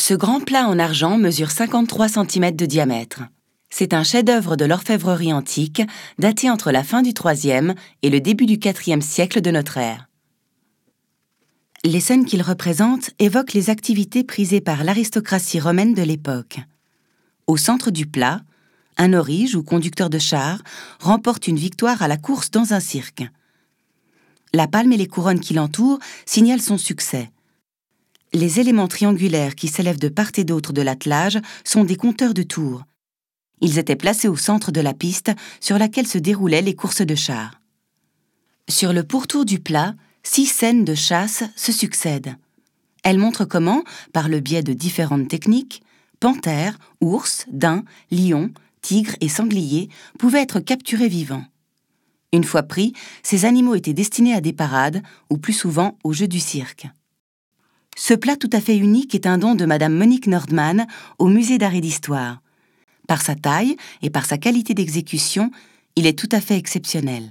Ce grand plat en argent mesure 53 cm de diamètre. C'est un chef-d'œuvre de l'orfèvrerie antique, daté entre la fin du IIIe et le début du IVe siècle de notre ère. Les scènes qu'il représente évoquent les activités prisées par l'aristocratie romaine de l'époque. Au centre du plat, un orige ou conducteur de char remporte une victoire à la course dans un cirque. La palme et les couronnes qui l'entourent signalent son succès. Les éléments triangulaires qui s'élèvent de part et d'autre de l'attelage sont des compteurs de tours. Ils étaient placés au centre de la piste sur laquelle se déroulaient les courses de chars. Sur le pourtour du plat, six scènes de chasse se succèdent. Elles montrent comment, par le biais de différentes techniques, panthères, ours, daims, lions, tigres et sangliers pouvaient être capturés vivants. Une fois pris, ces animaux étaient destinés à des parades, ou plus souvent aux jeux du cirque. Ce plat tout à fait unique est un don de Madame Monique Nordman au Musée d'art et d'histoire. Par sa taille et par sa qualité d'exécution, il est tout à fait exceptionnel.